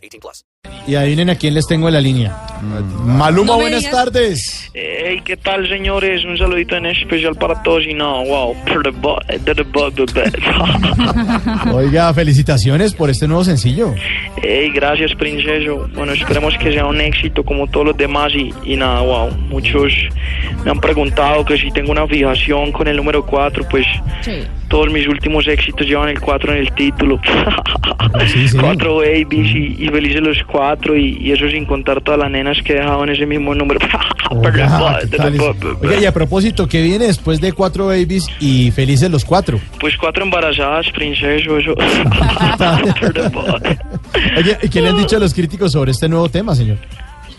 18 plus. Y adivinen a quién les tengo en la línea. Maluma, No buenas digas. tardes. Hey, ¿qué tal, señores? Un saludito en especial para todos y no, wow, best. Oiga, felicitaciones por este nuevo sencillo. Hey, gracias, princeso. Bueno, esperemos que sea un éxito como todos los demás y, y nada, wow. Muchos me han preguntado que si tengo una fijación con el número 4, pues Sí. Todos mis últimos éxitos llevan el 4 en el título. Sí, sí. Cuatro babies y, y felices los cuatro y, y eso sin contar todas las nenas que he dejado en ese mismo número. Oiga, y a propósito, ¿qué viene después de cuatro babies y felices los cuatro? Pues cuatro embarazadas, princeso, eso. Oye, ¿y qué le han dicho a los críticos sobre este nuevo tema, señor?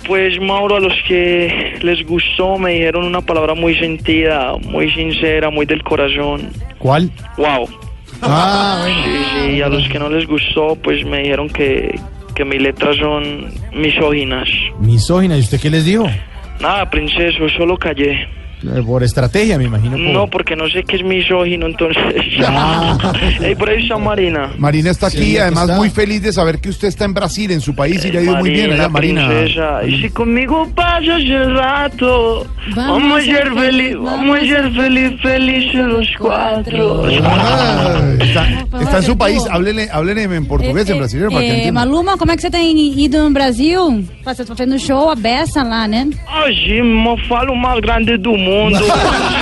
Pues Mauro, a los que les gustó me dijeron una palabra muy sentida, muy sincera, muy del corazón. ¿Cuál? Wow. Ah, bueno. Sí, sí, y a los que no les gustó, pues me dijeron que, que mis letras son misóginas. Misógina, ¿y usted qué les dijo? Nada, princeso, solo callé. Eh, Por estrategia, me imagino. por- No, porque no sé qué es misógino, entonces... Ah. Ey, por ahí está Marina. Marina está aquí, Sí, además está. muy feliz de saber que usted está en Brasil, en su país, y le ha ido muy bien Marina, allá, Marina. princesa. Y si conmigo pasas el rato, Vamos vamos, a ser feliz, vamos a ser feliz, felices los cuatro. Ah, está, está su hacer país, háblele, háblele en portugués, en brasileño, para que é. Maluma, como é que você tem ido no Brasil? Você tá fazendo show a beça lá, né? Hoje, eu falo mais grande do mundo.